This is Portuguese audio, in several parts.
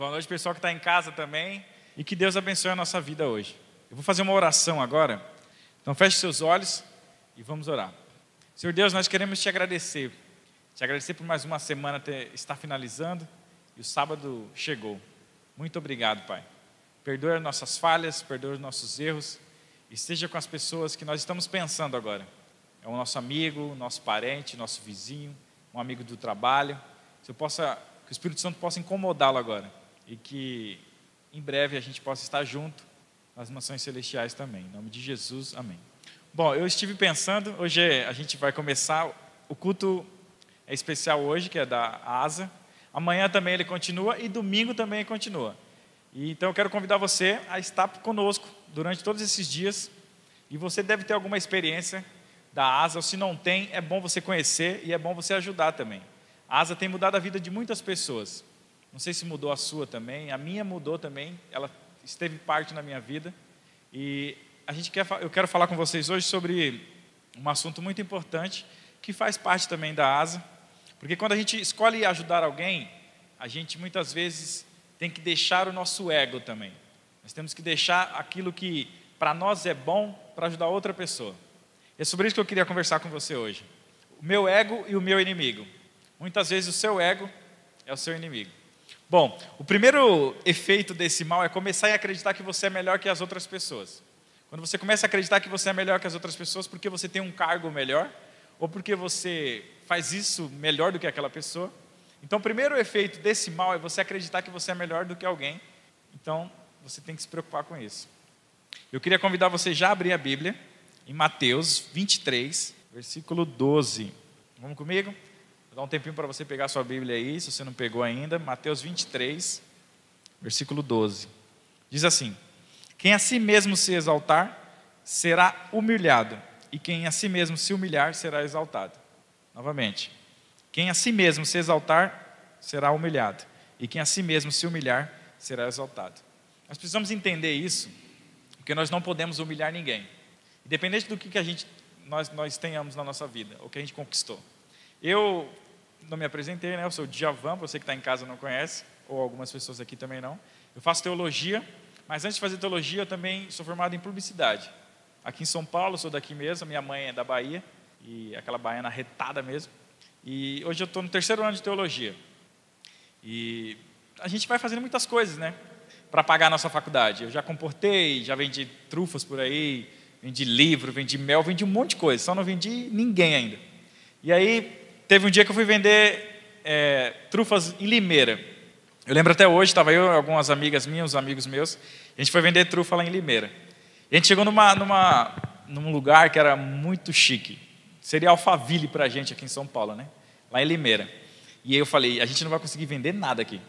Boa noite, pessoal que está em casa também. E que Deus abençoe a nossa vida hoje. Eu vou fazer uma oração agora. Então feche seus olhos e vamos orar. Senhor Deus, nós queremos te agradecer. Te agradecer por mais uma semana ter, estar finalizando e o sábado chegou. Muito obrigado, Pai. Perdoa as nossas falhas, perdoa os nossos erros e esteja com as pessoas que nós estamos pensando agora. É o nosso amigo, nosso parente, nosso vizinho, um amigo do trabalho. Possa, que o Espírito Santo possa incomodá-lo agora e que em breve a gente possa estar junto nas mansões celestiais também. Em nome de Jesus, amém. Bom, eu estive pensando, hoje a gente vai começar, o culto é especial hoje, que é da ASA. Amanhã também ele continua e domingo também continua. E, então eu quero convidar você a estar conosco durante todos esses dias. E você deve ter alguma experiência da ASA, ou se não tem, é bom você conhecer e é bom você ajudar também. A ASA tem mudado a vida de muitas pessoas. Não sei se mudou a sua também, a minha mudou também, ela esteve parte na minha vida. E a gente quer, eu quero falar com vocês hoje sobre um assunto muito importante que faz parte também da ASA, porque quando a gente escolhe ajudar alguém, a gente muitas vezes tem que deixar o nosso ego também. Nós temos que deixar aquilo que para nós é bom para ajudar outra pessoa. É sobre isso que eu queria conversar com você hoje. O meu ego e o meu inimigo. Muitas vezes o seu ego é o seu inimigo. Bom, o primeiro efeito desse mal é começar a acreditar que você é melhor que as outras pessoas. Quando você começa a acreditar que você é melhor que as outras pessoas porque você tem um cargo melhor, ou porque você faz isso melhor do que aquela pessoa, então, o primeiro efeito desse mal é você acreditar que você é melhor do que alguém. Então, você tem que se preocupar com isso. Eu queria convidar você já a abrir a Bíblia em Mateus 23, versículo 12. Vamos comigo? Vou dar um tempinho para você pegar sua Bíblia aí, se você não pegou ainda. Mateus 23, versículo 12. Diz assim: Quem a si mesmo se exaltar, será humilhado, e quem a si mesmo se humilhar, será exaltado. Novamente. Quem a si mesmo se exaltar, será humilhado, e quem a si mesmo se humilhar, será exaltado. Nós precisamos entender isso, porque nós não podemos humilhar ninguém, independente do que a gente, nós, nós tenhamos na nossa vida, ou que a gente conquistou. Eu não me apresentei, né? eu sou Djavan, você que está em casa não conhece, ou algumas pessoas aqui também não. Eu faço teologia, mas antes de fazer teologia, eu também sou formado em publicidade. Aqui em São Paulo, sou daqui mesmo, minha mãe é da Bahia, e aquela baiana retada mesmo. E hoje eu estou no terceiro ano de teologia. E a gente vai fazendo muitas coisas, né? Para pagar a nossa faculdade. Eu já comportei, já vendi trufas por aí, vendi livro, vendi mel, vendi um monte de coisa. Só não vendi ninguém ainda. E aí, teve um dia que eu fui vender é, trufas em Limeira. Eu lembro até hoje, estava eu, algumas amigas minhas, uns amigos meus. A gente foi vender trufa lá em Limeira. E a gente chegou numa, numa, num lugar que era muito chique. Seria Alphaville para a gente aqui em São Paulo, né? Lá em Limeira. E aí eu falei, a gente não vai conseguir vender nada aqui.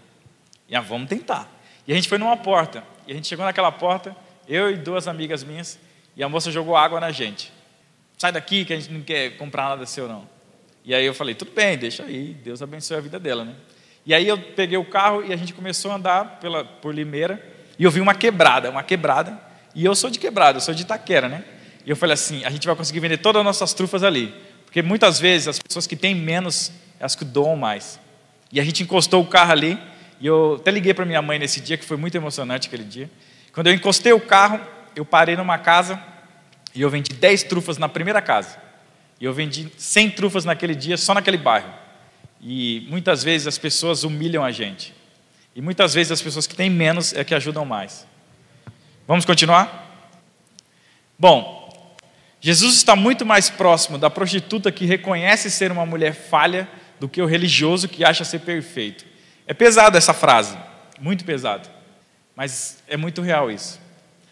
E ah, vamos tentar. E a gente foi numa porta. E a gente chegou naquela porta, eu e duas amigas minhas, e a moça jogou água na gente. Sai daqui que a gente não quer comprar nada seu não. E aí eu falei, tudo bem, deixa aí, Deus abençoe a vida dela, né? E aí eu peguei o carro e a gente começou a andar pela, por Limeira, e eu vi uma quebrada, uma quebrada, e eu sou de quebrada, eu sou de Itaquera, né? E eu falei assim: a gente vai conseguir vender todas as nossas trufas ali. Porque muitas vezes as pessoas que têm menos, elas que doam mais. E a gente encostou o carro ali. E eu até liguei para minha mãe nesse dia, que foi muito emocionante aquele dia. Quando eu encostei o carro, eu parei numa casa e eu vendi 10 trufas na primeira casa. E eu vendi 100 trufas naquele dia, só naquele bairro. E muitas vezes as pessoas humilham a gente. E muitas vezes as pessoas que têm menos é que ajudam mais. Vamos continuar? Bom, Jesus está muito mais próximo da prostituta que reconhece ser uma mulher falha do que o religioso que acha ser perfeito. É pesado essa frase, muito pesado, mas é muito real isso.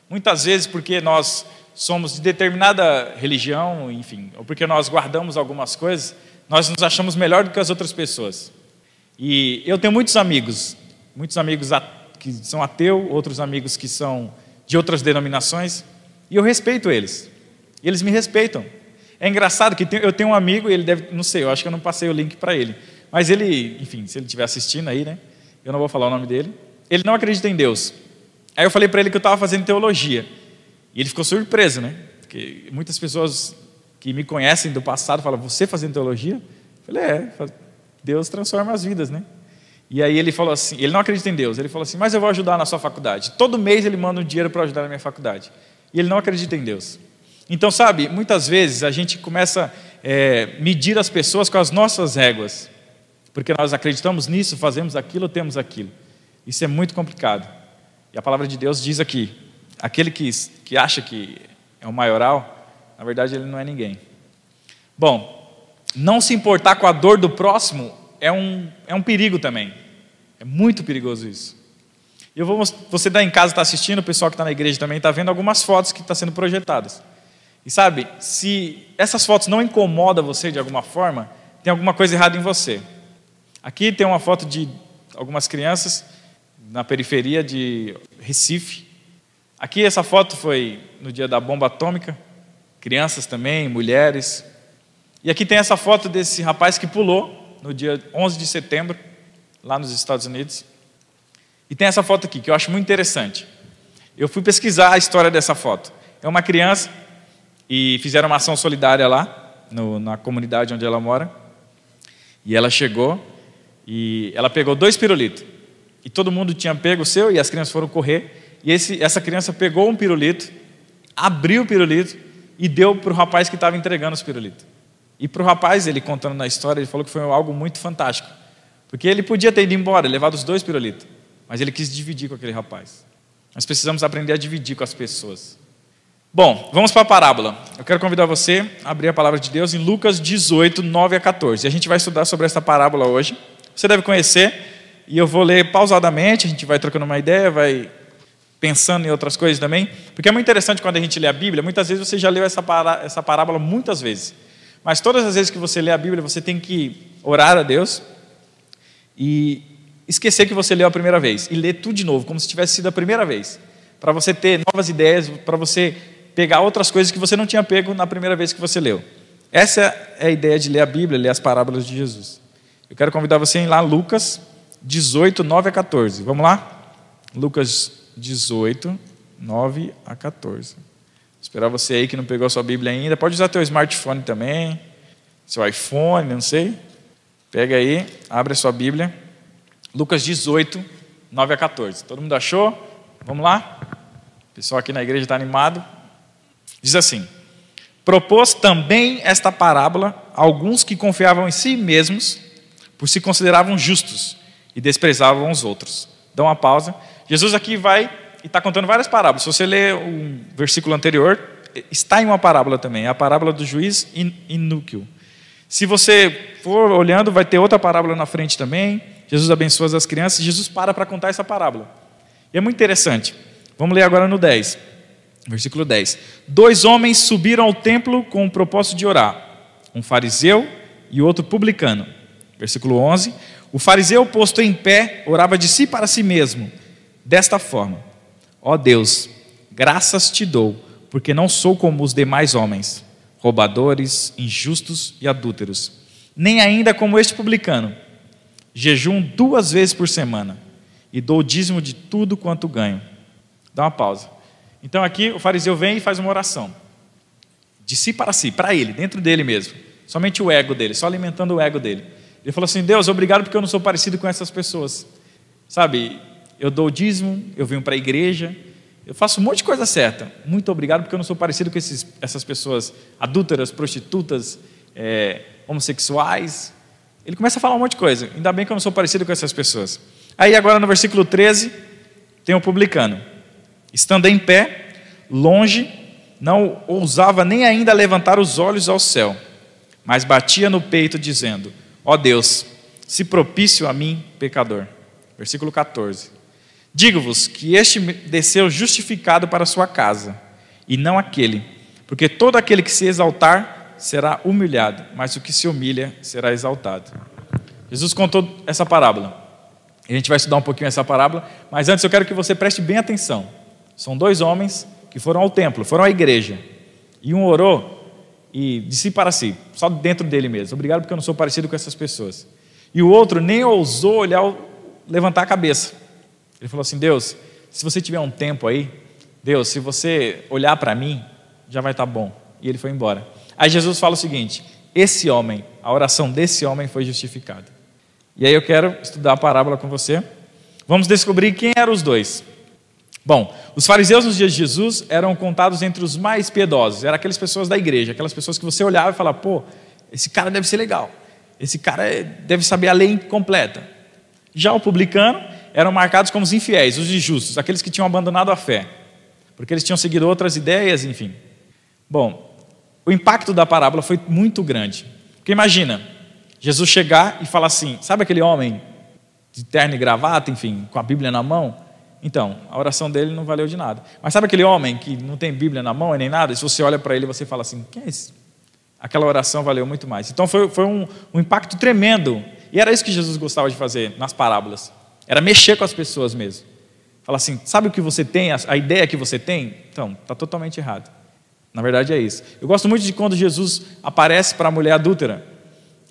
Muitas vezes, porque nós somos de determinada religião, enfim, ou porque nós guardamos algumas coisas, nós nos achamos melhor do que as outras pessoas. E eu tenho muitos amigos, muitos amigos que são ateus, outros amigos que são de outras denominações, e eu respeito eles. E eles me respeitam. É engraçado que eu tenho um amigo, ele deve, não sei, eu acho que eu não passei o link para ele. Mas ele, enfim, se ele estiver assistindo aí, né? Eu não vou falar o nome dele. Ele não acredita em Deus. Aí eu falei para ele que eu estava fazendo teologia. E ele ficou surpreso, né? Porque muitas pessoas que me conhecem do passado falam: Você fazendo teologia? Eu falei: É, Deus transforma as vidas, né? E aí ele falou assim, ele não acredita em Deus, ele falou assim, mas eu vou ajudar na sua faculdade. Todo mês ele manda um dinheiro para ajudar na minha faculdade. E ele não acredita em Deus. Então, sabe, muitas vezes a gente começa a é, medir as pessoas com as nossas réguas. Porque nós acreditamos nisso, fazemos aquilo, temos aquilo. Isso é muito complicado. E a palavra de Deus diz aqui: aquele que, que acha que é o maioral, na verdade ele não é ninguém. Bom, não se importar com a dor do próximo é um, é um perigo também. É muito perigoso isso. Eu vou, você está em casa, está assistindo, o pessoal que está na igreja também está vendo algumas fotos que estão sendo projetadas. E sabe, se essas fotos não incomodam você de alguma forma, tem alguma coisa errada em você. Aqui tem uma foto de algumas crianças na periferia de Recife. Aqui essa foto foi no dia da bomba atômica, crianças também, mulheres. E aqui tem essa foto desse rapaz que pulou no dia 11 de setembro, lá nos Estados Unidos. E tem essa foto aqui, que eu acho muito interessante. Eu fui pesquisar a história dessa foto. É uma criança e fizeram uma ação solidária lá, no, na comunidade onde ela mora. E ela chegou e ela pegou dois pirulitos. E todo mundo tinha pego o seu e as crianças foram correr. E esse, essa criança pegou um pirulito, abriu o pirulito e deu para o rapaz que estava entregando os pirulitos. E para o rapaz, ele contando na história, ele falou que foi algo muito fantástico. Porque ele podia ter ido embora, levado os dois pirulitos. Mas ele quis dividir com aquele rapaz. Nós precisamos aprender a dividir com as pessoas. Bom, vamos para a parábola. Eu quero convidar você a abrir a palavra de Deus em Lucas 18, 9 a 14. A gente vai estudar sobre essa parábola hoje. Você deve conhecer, e eu vou ler pausadamente, a gente vai trocando uma ideia, vai pensando em outras coisas também, porque é muito interessante quando a gente lê a Bíblia, muitas vezes você já leu essa, pará essa parábola muitas vezes, mas todas as vezes que você lê a Bíblia, você tem que orar a Deus e esquecer que você leu a primeira vez e ler tudo de novo, como se tivesse sido a primeira vez, para você ter novas ideias, para você pegar outras coisas que você não tinha pego na primeira vez que você leu. Essa é a ideia de ler a Bíblia, ler as parábolas de Jesus. Eu quero convidar você a ir lá Lucas 18, 9 a 14. Vamos lá? Lucas 18, 9 a 14. Vou esperar você aí que não pegou a sua Bíblia ainda. Pode usar teu smartphone também, seu iPhone, não sei. Pega aí, abre a sua Bíblia. Lucas 18, 9 a 14. Todo mundo achou? Vamos lá? O pessoal aqui na igreja está animado. Diz assim: Propôs também esta parábola a alguns que confiavam em si mesmos, por se consideravam justos e desprezavam os outros. Dá uma pausa. Jesus aqui vai e está contando várias parábolas. Se você ler o versículo anterior, está em uma parábola também, a parábola do juiz inúquio. Se você for olhando, vai ter outra parábola na frente também. Jesus abençoa as crianças. Jesus para para contar essa parábola. E é muito interessante. Vamos ler agora no 10. Versículo 10: Dois homens subiram ao templo com o propósito de orar, um fariseu e outro publicano. Versículo 11: O fariseu, posto em pé, orava de si para si mesmo, desta forma: Ó Deus, graças te dou, porque não sou como os demais homens, roubadores, injustos e adúlteros, nem ainda como este publicano. Jejum duas vezes por semana e dou o dízimo de tudo quanto ganho. Dá uma pausa. Então aqui o fariseu vem e faz uma oração. De si para si, para ele, dentro dele mesmo. Somente o ego dele, só alimentando o ego dele. Ele falou assim: Deus, obrigado porque eu não sou parecido com essas pessoas. Sabe, eu dou o dízimo, eu venho para a igreja, eu faço um monte de coisa certa. Muito obrigado porque eu não sou parecido com esses, essas pessoas adúlteras, prostitutas, é, homossexuais. Ele começa a falar um monte de coisa. Ainda bem que eu não sou parecido com essas pessoas. Aí agora no versículo 13, tem o publicano. Estando em pé, longe, não ousava nem ainda levantar os olhos ao céu, mas batia no peito, dizendo: Ó oh Deus, se propício a mim, pecador. Versículo 14: Digo-vos que este desceu justificado para sua casa, e não aquele, porque todo aquele que se exaltar será humilhado, mas o que se humilha será exaltado. Jesus contou essa parábola. A gente vai estudar um pouquinho essa parábola, mas antes eu quero que você preste bem atenção. São dois homens que foram ao templo, foram à igreja. E um orou e de si para si, só dentro dele mesmo. Obrigado porque eu não sou parecido com essas pessoas. E o outro nem ousou olhar, levantar a cabeça. Ele falou assim: Deus, se você tiver um tempo aí, Deus, se você olhar para mim, já vai estar tá bom. E ele foi embora. Aí Jesus fala o seguinte: esse homem, a oração desse homem foi justificada. E aí eu quero estudar a parábola com você. Vamos descobrir quem eram os dois. Bom, os fariseus nos dias de Jesus eram contados entre os mais piedosos, eram aquelas pessoas da igreja, aquelas pessoas que você olhava e falava, pô, esse cara deve ser legal, esse cara é, deve saber a lei completa. Já o publicano eram marcados como os infiéis, os injustos, aqueles que tinham abandonado a fé, porque eles tinham seguido outras ideias, enfim. Bom, o impacto da parábola foi muito grande. Porque imagina, Jesus chegar e falar assim: sabe aquele homem de terno e gravata, enfim, com a Bíblia na mão? Então, a oração dele não valeu de nada. Mas sabe aquele homem que não tem Bíblia na mão e nem nada? Se você olha para ele, você fala assim: quem é esse? Aquela oração valeu muito mais. Então foi, foi um, um impacto tremendo. E era isso que Jesus gostava de fazer nas parábolas. Era mexer com as pessoas mesmo. Fala assim: sabe o que você tem, a, ideia que você tem? Então, está totalmente errado. Na verdade é isso. Eu gosto muito de quando Jesus aparece para a mulher adúltera.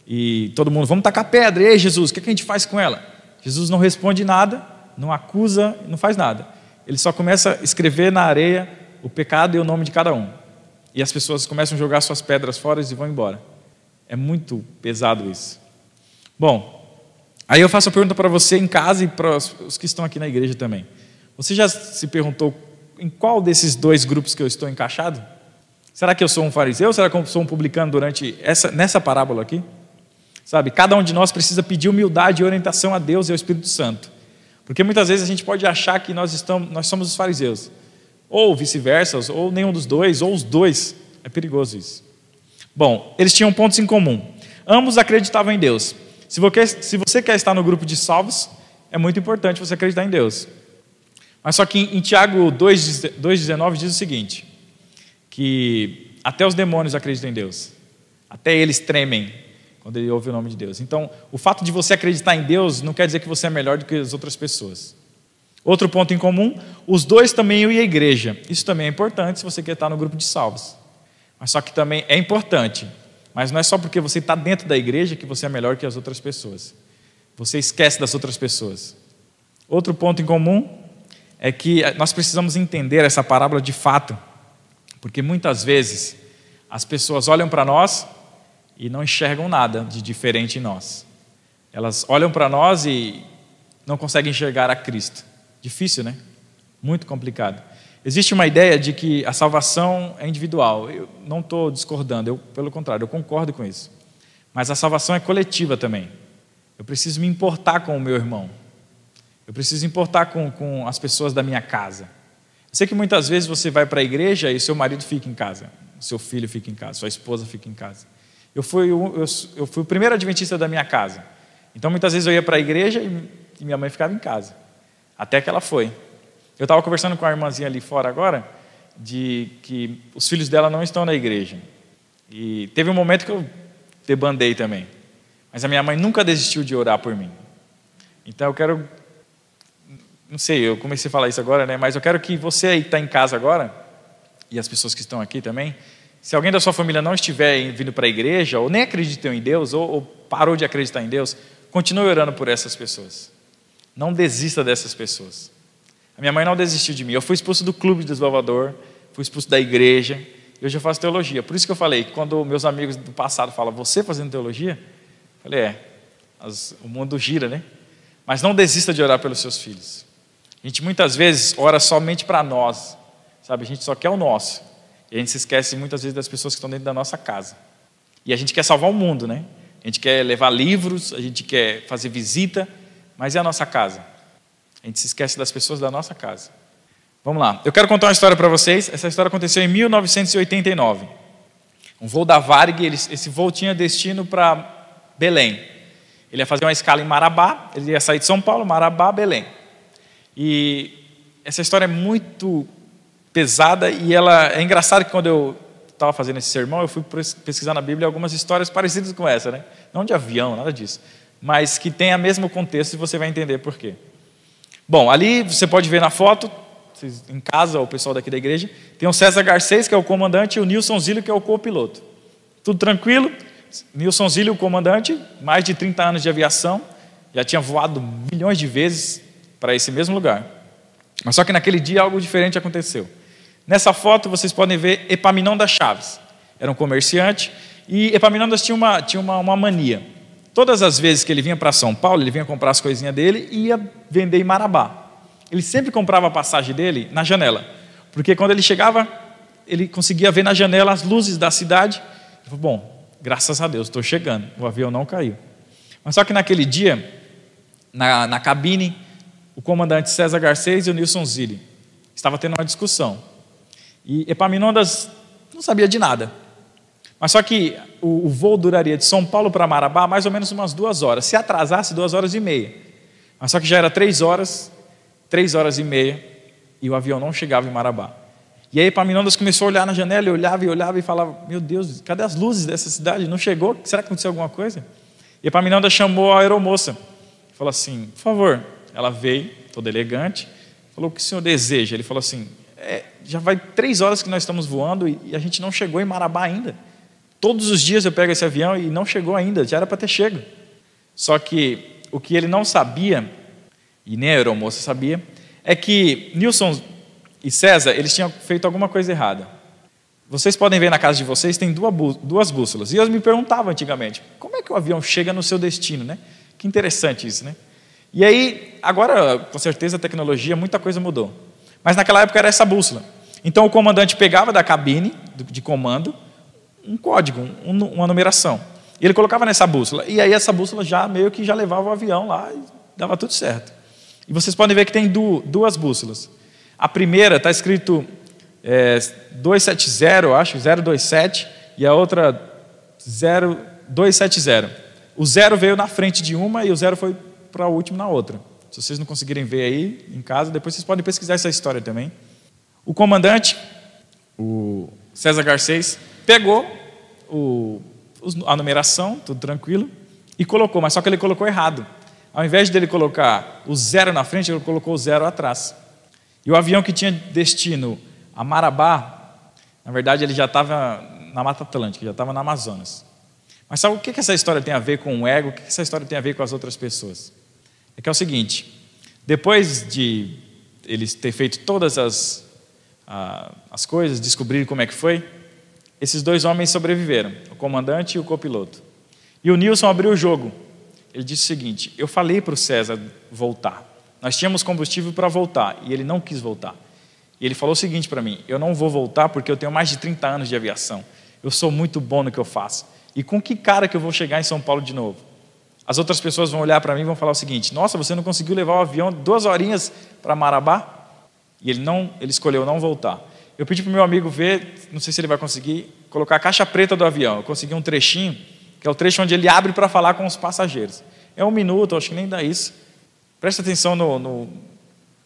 E todo mundo, vamos tacar pedra. Ei, Jesus, o que a gente faz com ela? Jesus não responde nada, não acusa, não faz nada. Ele só começa a escrever na areia o pecado e o nome de cada um. E as pessoas começam a jogar suas pedras fora e vão embora. É muito pesado isso. Bom, aí eu faço a pergunta para você em casa e para os que estão aqui na igreja também. Você já se perguntou em qual desses dois grupos que eu estou encaixado? Será que eu sou um fariseu? Será que eu sou um publicano durante essa, nessa parábola aqui? Sabe, cada um de nós precisa pedir humildade e orientação a Deus e ao Espírito Santo. Porque muitas vezes a gente pode achar que nós, estamos, nós somos os fariseus. Ou vice-versa, ou nenhum dos dois, ou os dois. É perigoso isso. Bom, eles tinham pontos em comum. Ambos acreditavam em Deus. Se você, se você quer estar no grupo de salvos, é muito importante você acreditar em Deus. Mas só que em Tiago 2,19 diz o seguinte: que até os demônios acreditam em Deus, até eles tremem quando ele ouve o nome de Deus. Então, o fato de você acreditar em Deus não quer dizer que você é melhor do que as outras pessoas. Outro ponto em comum, os dois também iam à igreja. Isso também é importante se você quer estar no grupo de salvos. Mas só que também é importante, mas não é só porque você está dentro da igreja que você é melhor que as outras pessoas. Você esquece das outras pessoas. Outro ponto em comum é que nós precisamos entender essa parábola de fato porque muitas vezes as pessoas olham para nós e não enxergam nada de diferente em nós. Elas olham para nós e não conseguem enxergar a Cristo. Difícil, né? Muito complicado. Existe uma ideia de que a salvação é individual. Eu não estou discordando, eu, pelo contrário, eu concordo com isso. Mas a salvação é coletiva também. Eu preciso me importar com o meu irmão. Eu preciso importar com, com as pessoas da minha casa. Sei que muitas vezes você vai para a igreja e seu marido fica em casa, seu filho fica em casa, sua esposa fica em casa. Eu fui, eu, eu fui o primeiro adventista da minha casa. Então muitas vezes eu ia para a igreja e, e minha mãe ficava em casa. Até que ela foi. Eu estava conversando com a irmãzinha ali fora agora, de que os filhos dela não estão na igreja. E teve um momento que eu debandei também. Mas a minha mãe nunca desistiu de orar por mim. Então eu quero não sei, eu comecei a falar isso agora, né? Mas eu quero que você aí que está em casa agora, e as pessoas que estão aqui também, se alguém da sua família não estiver vindo para a igreja, ou nem acreditou em Deus, ou, ou parou de acreditar em Deus, continue orando por essas pessoas. Não desista dessas pessoas. A minha mãe não desistiu de mim. Eu fui expulso do clube de desbravador, fui expulso da igreja, e hoje eu faço teologia. Por isso que eu falei, quando meus amigos do passado falam, você fazendo teologia? Eu falei, é, as, o mundo gira, né? Mas não desista de orar pelos seus filhos. A gente muitas vezes ora somente para nós, sabe? A gente só quer o nosso. E a gente se esquece muitas vezes das pessoas que estão dentro da nossa casa. E a gente quer salvar o mundo, né? A gente quer levar livros, a gente quer fazer visita, mas e a nossa casa? A gente se esquece das pessoas da nossa casa. Vamos lá. Eu quero contar uma história para vocês. Essa história aconteceu em 1989. Um voo da Varg, esse voo tinha destino para Belém. Ele ia fazer uma escala em Marabá, ele ia sair de São Paulo, Marabá, Belém. E essa história é muito pesada e ela é engraçado que quando eu estava fazendo esse sermão, eu fui pesquisar na Bíblia algumas histórias parecidas com essa, né? Não de avião, nada disso, mas que tem o mesmo contexto e você vai entender por quê. Bom, ali você pode ver na foto, em casa, o pessoal daqui da igreja, tem o César Garcês, que é o comandante, e o Nilson Zílio, que é o copiloto. Tudo tranquilo. Nilson Zílio, o comandante, mais de 30 anos de aviação, já tinha voado milhões de vezes, para esse mesmo lugar. Mas só que naquele dia algo diferente aconteceu. Nessa foto vocês podem ver Epaminondas Chaves. Era um comerciante e Epaminondas tinha uma, tinha uma, uma mania. Todas as vezes que ele vinha para São Paulo, ele vinha comprar as coisinhas dele e ia vender em Marabá. Ele sempre comprava a passagem dele na janela, porque quando ele chegava, ele conseguia ver na janela as luzes da cidade. Ele falou, bom, graças a Deus, estou chegando. O avião não caiu. Mas só que naquele dia, na, na cabine, o comandante César Garcês e o Nilson Zilli estavam tendo uma discussão. E Epaminondas não sabia de nada. Mas só que o, o voo duraria de São Paulo para Marabá mais ou menos umas duas horas. Se atrasasse, duas horas e meia. Mas só que já era três horas, três horas e meia, e o avião não chegava em Marabá. E aí Epaminondas começou a olhar na janela, e olhava e olhava e falava: Meu Deus, cadê as luzes dessa cidade? Não chegou? Será que aconteceu alguma coisa? E Epaminondas chamou a aeromoça. Falou assim: Por favor. Ela veio, toda elegante, falou: O que o senhor deseja? Ele falou assim: é, Já vai três horas que nós estamos voando e, e a gente não chegou em Marabá ainda. Todos os dias eu pego esse avião e não chegou ainda, já era para ter chego. Só que o que ele não sabia, e nem a aeromoça sabia, é que Nilson e César, eles tinham feito alguma coisa errada. Vocês podem ver na casa de vocês, tem duas bússolas. E eu me perguntava antigamente, como é que o avião chega no seu destino, né? Que interessante isso, né? E aí, agora, com certeza, a tecnologia, muita coisa mudou. Mas naquela época era essa bússola. Então o comandante pegava da cabine de comando um código, uma numeração. E ele colocava nessa bússola. E aí essa bússola já meio que já levava o avião lá e dava tudo certo. E vocês podem ver que tem duas bússolas. A primeira está escrito é, 270, acho, 027, e a outra 0270. O zero veio na frente de uma e o zero foi para o último na outra. Se vocês não conseguirem ver aí em casa, depois vocês podem pesquisar essa história também. O comandante, o César Garcês, pegou o, a numeração, tudo tranquilo, e colocou, mas só que ele colocou errado. Ao invés dele colocar o zero na frente, ele colocou o zero atrás. E o avião que tinha destino a Marabá, na verdade, ele já estava na Mata Atlântica, já estava na Amazonas. Mas sabe o que essa história tem a ver com o ego? O que essa história tem a ver com as outras pessoas? É que é o seguinte: depois de eles ter feito todas as, as coisas, descobrir como é que foi, esses dois homens sobreviveram, o comandante e o copiloto. E o Nilson abriu o jogo. Ele disse o seguinte: Eu falei para o César voltar. Nós tínhamos combustível para voltar e ele não quis voltar. E ele falou o seguinte para mim: Eu não vou voltar porque eu tenho mais de 30 anos de aviação. Eu sou muito bom no que eu faço. E com que cara que eu vou chegar em São Paulo de novo? As outras pessoas vão olhar para mim e vão falar o seguinte: Nossa, você não conseguiu levar o avião duas horinhas para Marabá? E ele não, ele escolheu não voltar. Eu pedi para o meu amigo ver, não sei se ele vai conseguir, colocar a caixa preta do avião. Eu consegui um trechinho, que é o trecho onde ele abre para falar com os passageiros. É um minuto, acho que nem dá isso. Presta atenção no, no,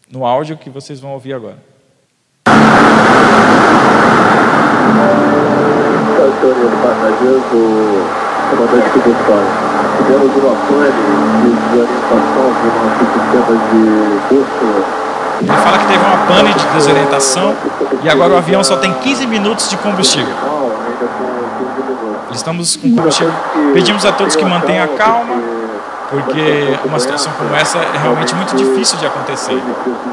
no áudio que vocês vão ouvir agora. passageiros do comandante Tivemos uma pane de desorientação do nosso sistema de bússola. Ele fala que teve uma pane de desorientação e agora o avião só tem 15 minutos de combustível. Estamos com combustível. Pedimos a todos que mantenham a calma porque uma situação como essa é realmente muito difícil de acontecer.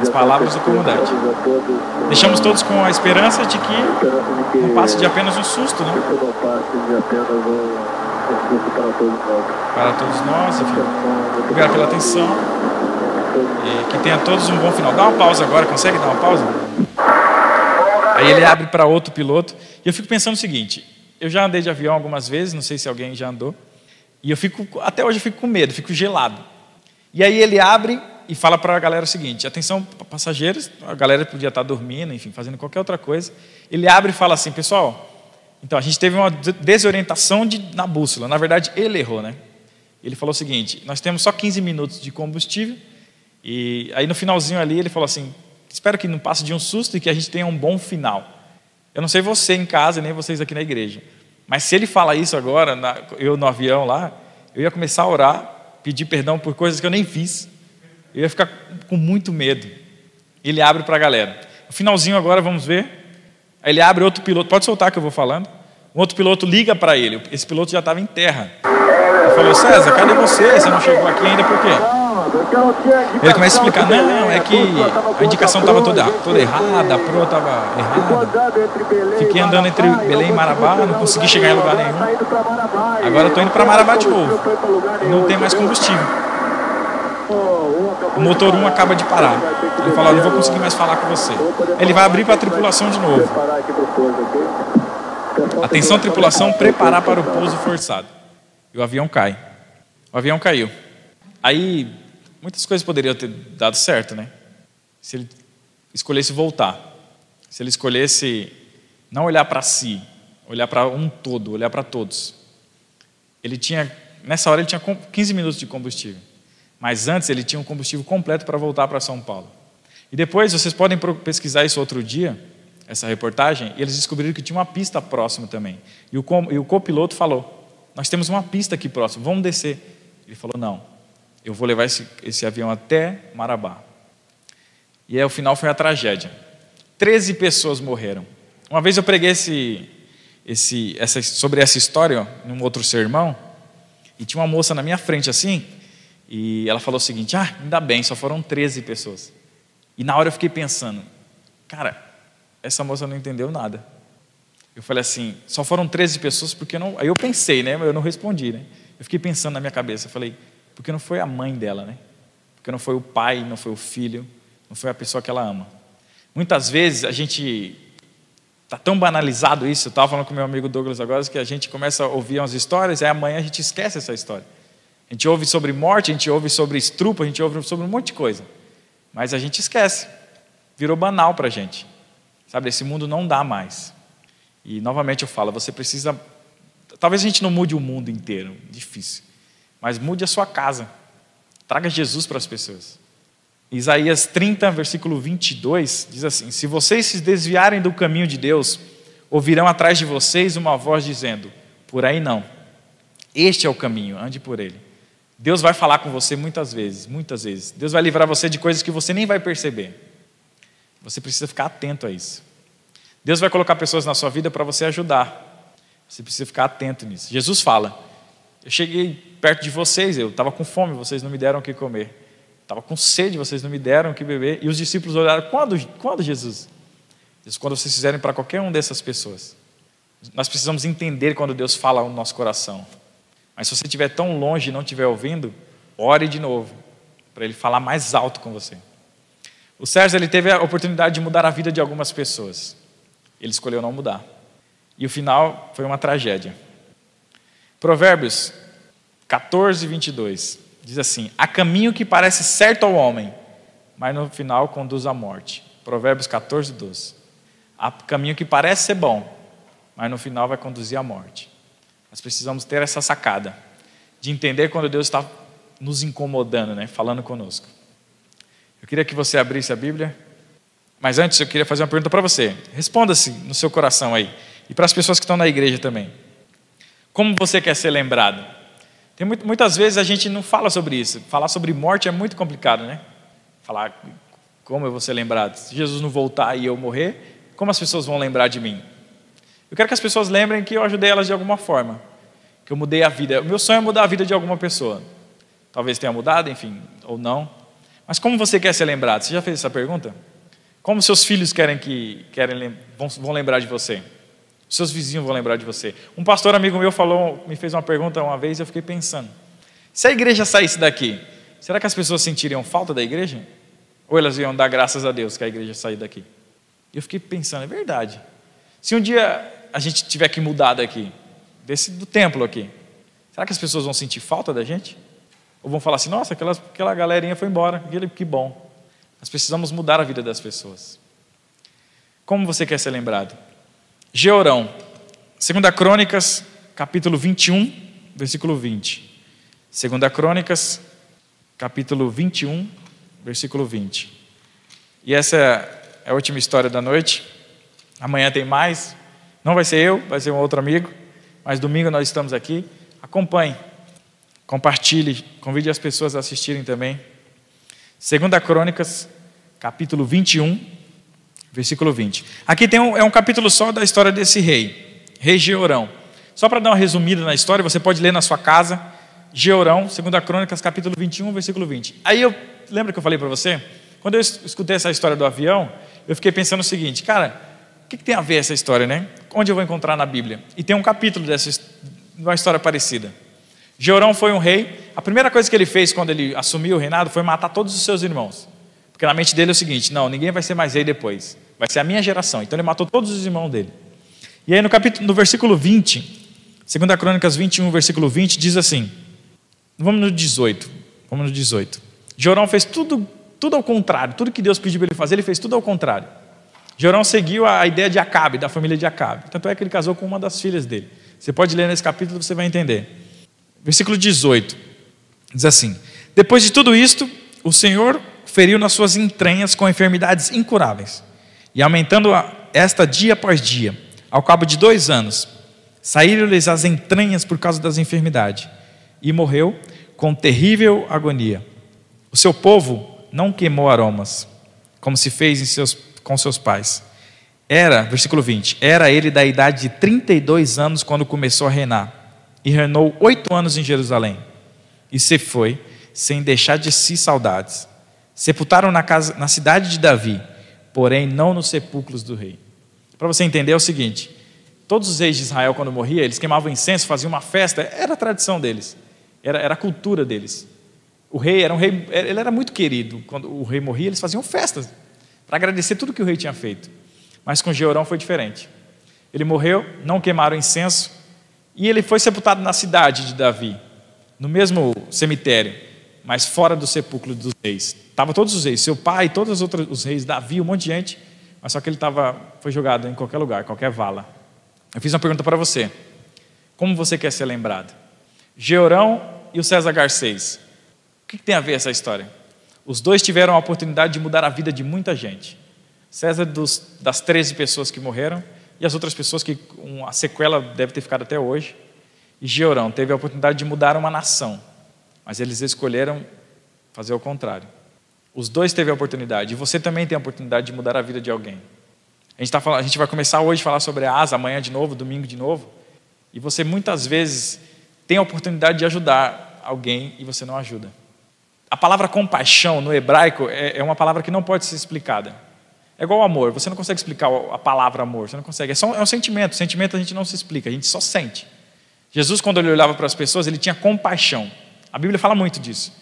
As palavras do comandante. Deixamos todos com a esperança de que não passe de apenas um susto, né? Para todos nós, enfim. Obrigado pela atenção. E que tenha todos um bom final. Dá uma pausa agora, consegue dar uma pausa? Aí ele abre para outro piloto. E eu fico pensando o seguinte: eu já andei de avião algumas vezes, não sei se alguém já andou. E eu fico, até hoje eu fico com medo, fico gelado. E aí ele abre e fala para a galera o seguinte: atenção, passageiros, a galera podia estar dormindo, enfim, fazendo qualquer outra coisa. Ele abre e fala assim: pessoal, então a gente teve uma desorientação de, na bússola. Na verdade, ele errou, né? Ele falou o seguinte: nós temos só 15 minutos de combustível. E aí no finalzinho ali ele falou assim: espero que não passe de um susto e que a gente tenha um bom final. Eu não sei você em casa, nem vocês aqui na igreja. Mas se ele fala isso agora, na, eu no avião lá, eu ia começar a orar, pedir perdão por coisas que eu nem fiz. Eu ia ficar com muito medo. Ele abre para a galera. No finalzinho agora, vamos ver. Aí ele abre outro piloto, pode soltar que eu vou falando. Um outro piloto liga para ele. Esse piloto já estava em terra. Ele falou: César, cadê você? Você não chegou aqui ainda por quê? Ele começa a explicar, não, é que a indicação estava toda, toda errada, a proa estava errada. Fiquei andando entre Belém e Marabá, não consegui chegar em lugar nenhum. Agora estou indo para Marabá de novo. Não tem mais combustível. O motor 1 acaba de parar. Ele fala, não vou conseguir mais falar com você. Ele vai abrir para a tripulação de novo. Atenção, tripulação, preparar para o pouso forçado. E o avião cai. O avião caiu. Aí, muitas coisas poderiam ter dado certo, né? Se ele escolhesse voltar. Se ele escolhesse não olhar para si, olhar para um todo, olhar para todos. Ele tinha, nessa hora ele tinha 15 minutos de combustível. Mas antes ele tinha um combustível completo para voltar para São Paulo. E depois, vocês podem pesquisar isso outro dia, essa reportagem, e eles descobriram que tinha uma pista próxima também. E o, e o copiloto falou: Nós temos uma pista aqui próximo, vamos descer. Ele falou: Não, eu vou levar esse, esse avião até Marabá. E aí, o final foi a tragédia. Treze pessoas morreram. Uma vez eu preguei esse, esse, essa, sobre essa história ó, num outro sermão, e tinha uma moça na minha frente assim, e ela falou o seguinte: Ah, ainda bem, só foram 13 pessoas. E na hora eu fiquei pensando, cara, essa moça não entendeu nada. Eu falei assim, só foram 13 pessoas porque não. Aí eu pensei, né? Eu não respondi, né? Eu fiquei pensando na minha cabeça, eu falei, porque não foi a mãe dela, né? Porque não foi o pai, não foi o filho, não foi a pessoa que ela ama. Muitas vezes a gente está tão banalizado isso, eu estava falando com meu amigo Douglas agora, que a gente começa a ouvir umas histórias e amanhã a gente esquece essa história. A gente ouve sobre morte, a gente ouve sobre estrupo, a gente ouve sobre um monte de coisa. Mas a gente esquece. Virou banal para a gente. Sabe, esse mundo não dá mais. E novamente eu falo, você precisa. Talvez a gente não mude o mundo inteiro, difícil. Mas mude a sua casa. Traga Jesus para as pessoas. Isaías 30, versículo 22, diz assim: Se vocês se desviarem do caminho de Deus, ouvirão atrás de vocês uma voz dizendo: Por aí não. Este é o caminho, ande por ele. Deus vai falar com você muitas vezes, muitas vezes. Deus vai livrar você de coisas que você nem vai perceber. Você precisa ficar atento a isso. Deus vai colocar pessoas na sua vida para você ajudar. Você precisa ficar atento nisso. Jesus fala: Eu cheguei perto de vocês, eu estava com fome, vocês não me deram o que comer. Estava com sede, vocês não me deram o que beber. E os discípulos olharam: Quando, quando Jesus? Diz, quando vocês fizerem para qualquer um dessas pessoas. Nós precisamos entender quando Deus fala no nosso coração. Mas se você estiver tão longe e não estiver ouvindo, ore de novo, para ele falar mais alto com você. O Sérgio ele teve a oportunidade de mudar a vida de algumas pessoas. Ele escolheu não mudar. E o final foi uma tragédia. Provérbios 14, 22 diz assim: Há caminho que parece certo ao homem, mas no final conduz à morte. Provérbios 14, 12. Há caminho que parece ser bom, mas no final vai conduzir à morte. Nós precisamos ter essa sacada de entender quando Deus está nos incomodando, né, falando conosco. Eu queria que você abrisse a Bíblia, mas antes eu queria fazer uma pergunta para você. Responda-se no seu coração aí e para as pessoas que estão na igreja também. Como você quer ser lembrado? Tem muitas vezes a gente não fala sobre isso. Falar sobre morte é muito complicado, né? Falar como eu vou ser lembrado. Se Jesus não voltar e eu morrer, como as pessoas vão lembrar de mim? Eu quero que as pessoas lembrem que eu ajudei elas de alguma forma, que eu mudei a vida. O meu sonho é mudar a vida de alguma pessoa. Talvez tenha mudado, enfim, ou não. Mas como você quer ser lembrado? Você já fez essa pergunta? Como seus filhos querem que querem vão, vão lembrar de você? Seus vizinhos vão lembrar de você. Um pastor amigo meu falou, me fez uma pergunta uma vez e eu fiquei pensando: se a igreja saísse daqui, será que as pessoas sentiriam falta da igreja? Ou elas iam dar graças a Deus que a igreja saiu daqui? Eu fiquei pensando, é verdade. Se um dia a gente tiver que mudar daqui, desse, do templo aqui, será que as pessoas vão sentir falta da gente? Ou vão falar assim, nossa, aquela, aquela galerinha foi embora, que bom. Nós precisamos mudar a vida das pessoas. Como você quer ser lembrado? Georão, 2 Crônicas, capítulo 21, versículo 20. 2 Crônicas, capítulo 21, versículo 20. E essa é a última história da noite. Amanhã tem mais. Não vai ser eu, vai ser um outro amigo, mas domingo nós estamos aqui. Acompanhe, compartilhe, convide as pessoas a assistirem também. Segunda Crônicas, capítulo 21, versículo 20. Aqui tem um, é um capítulo só da história desse rei, rei Georão. Só para dar uma resumida na história, você pode ler na sua casa, Georão, 2 Crônicas, capítulo 21, versículo 20. Aí eu, lembra que eu falei para você? Quando eu escutei essa história do avião, eu fiquei pensando o seguinte, cara, o que, que, tem a ver essa história, né? Onde eu vou encontrar na Bíblia? E tem um capítulo dessa uma história parecida. Georão foi um rei. A primeira coisa que ele fez quando ele assumiu o reinado foi matar todos os seus irmãos. Porque na mente dele é o seguinte: não, ninguém vai ser mais rei depois. Vai ser a minha geração. Então ele matou todos os irmãos dele. E aí no capítulo, no versículo 20, 2 Crônicas 21, versículo 20, diz assim: Vamos no 18. Vamos no 18. Jorão fez tudo, tudo ao contrário. Tudo que Deus pediu para ele fazer, ele fez tudo ao contrário. Jorão seguiu a ideia de Acabe, da família de Acabe. Tanto é que ele casou com uma das filhas dele. Você pode ler nesse capítulo, você vai entender. Versículo 18 diz assim: Depois de tudo isto, o Senhor feriu nas suas entranhas com enfermidades incuráveis, e aumentando esta dia após dia, ao cabo de dois anos, saíram-lhes as entranhas por causa das enfermidades e morreu com terrível agonia. O seu povo não queimou aromas, como se fez seus, com seus pais. Era, versículo 20, era ele da idade de 32 anos quando começou a reinar, e reinou oito anos em Jerusalém. E se foi, sem deixar de si saudades. Sepultaram na, casa, na cidade de Davi, porém não nos sepulcros do rei. Para você entender é o seguinte: todos os reis de Israel, quando morriam, eles queimavam incenso, faziam uma festa, era a tradição deles. Era, era a cultura deles. O rei era um rei, ele era muito querido. Quando o rei morria, eles faziam festas para agradecer tudo que o rei tinha feito. Mas com Georão foi diferente. Ele morreu, não queimaram incenso, e ele foi sepultado na cidade de Davi, no mesmo cemitério, mas fora do sepulcro dos reis. Estavam todos os reis, seu pai, todos os outros os reis, Davi, um monte de gente, mas só que ele tava, foi jogado em qualquer lugar, qualquer vala. Eu fiz uma pergunta para você. Como você quer ser lembrado? Georão e o César Garcês. O que tem a ver essa história? Os dois tiveram a oportunidade de mudar a vida de muita gente. César dos, das 13 pessoas que morreram e as outras pessoas que a sequela deve ter ficado até hoje. E Georão teve a oportunidade de mudar uma nação, mas eles escolheram fazer o contrário. Os dois teve a oportunidade, e você também tem a oportunidade de mudar a vida de alguém. A gente, tá falando, a gente vai começar hoje a falar sobre a asa, amanhã de novo, domingo de novo. E você muitas vezes tem a oportunidade de ajudar alguém e você não ajuda. A palavra compaixão no hebraico é, é uma palavra que não pode ser explicada. É igual amor, você não consegue explicar a palavra amor, você não consegue. É, só, é um sentimento, sentimento a gente não se explica, a gente só sente. Jesus, quando ele olhava para as pessoas, ele tinha compaixão. A Bíblia fala muito disso.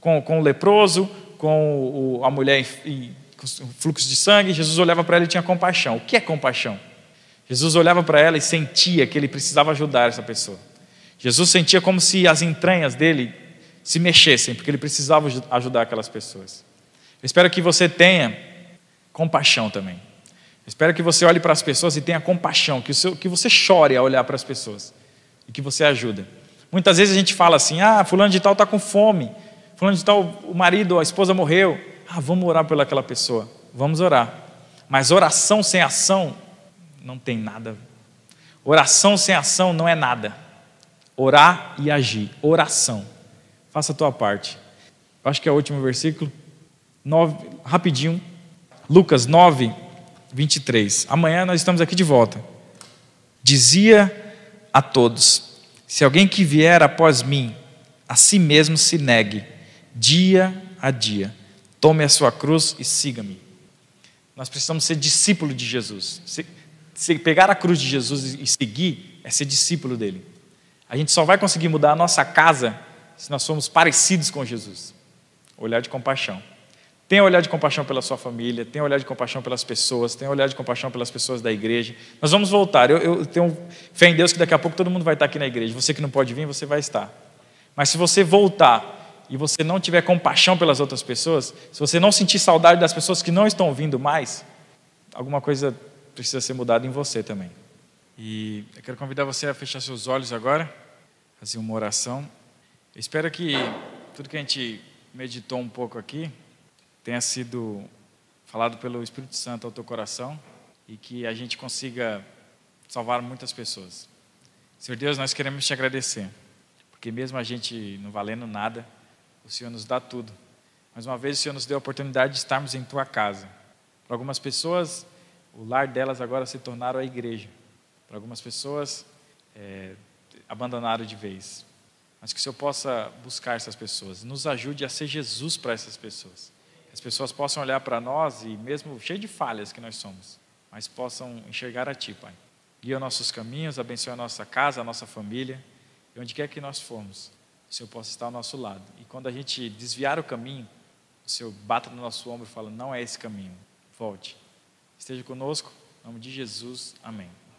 Com, com o leproso, com o, a mulher em, com fluxo de sangue, Jesus olhava para ela e tinha compaixão. O que é compaixão? Jesus olhava para ela e sentia que ele precisava ajudar essa pessoa. Jesus sentia como se as entranhas dele se mexessem, porque ele precisava ajudar aquelas pessoas. Eu espero que você tenha compaixão também. Eu espero que você olhe para as pessoas e tenha compaixão, que, seu, que você chore ao olhar para as pessoas e que você ajuda. Muitas vezes a gente fala assim: ah, fulano de tal está com fome, fulano de tal, o marido, a esposa morreu. Ah, vamos orar pelaquela pessoa. Vamos orar. Mas oração sem ação não tem nada. Oração sem ação não é nada. Orar e agir. Oração. Faça a tua parte. Acho que é o último versículo. 9, rapidinho. Lucas 9, 23. Amanhã nós estamos aqui de volta. Dizia a todos: Se alguém que vier após mim, a si mesmo se negue, dia a dia. Tome a sua cruz e siga-me. Nós precisamos ser discípulo de Jesus. Se, se pegar a cruz de Jesus e seguir, é ser discípulo dele. A gente só vai conseguir mudar a nossa casa se nós formos parecidos com Jesus. Olhar de compaixão. Tenha olhar de compaixão pela sua família, tenha olhar de compaixão pelas pessoas, tenha olhar de compaixão pelas pessoas da igreja. Nós vamos voltar. Eu, eu tenho fé em Deus que daqui a pouco todo mundo vai estar aqui na igreja. Você que não pode vir, você vai estar. Mas se você voltar e você não tiver compaixão pelas outras pessoas, se você não sentir saudade das pessoas que não estão vindo mais, alguma coisa precisa ser mudada em você também. E eu quero convidar você a fechar seus olhos agora fazer uma oração. Eu espero que tudo que a gente meditou um pouco aqui tenha sido falado pelo Espírito Santo ao teu coração e que a gente consiga salvar muitas pessoas. Senhor Deus, nós queremos te agradecer, porque mesmo a gente não valendo nada, o Senhor nos dá tudo. Mais uma vez, o Senhor nos deu a oportunidade de estarmos em tua casa. Para algumas pessoas, o lar delas agora se tornaram a igreja. Para algumas pessoas, é, abandonaram de vez. mas que o Senhor possa buscar essas pessoas, nos ajude a ser Jesus para essas pessoas. As pessoas possam olhar para nós e, mesmo cheio de falhas que nós somos, mas possam enxergar a Ti, Pai. Guia nossos caminhos, abençoe a nossa casa, a nossa família, e onde quer que nós formos, o Senhor possa estar ao nosso lado. E quando a gente desviar o caminho, o Senhor bata no nosso ombro e fala: Não é esse caminho, volte. Esteja conosco, em nome de Jesus, amém.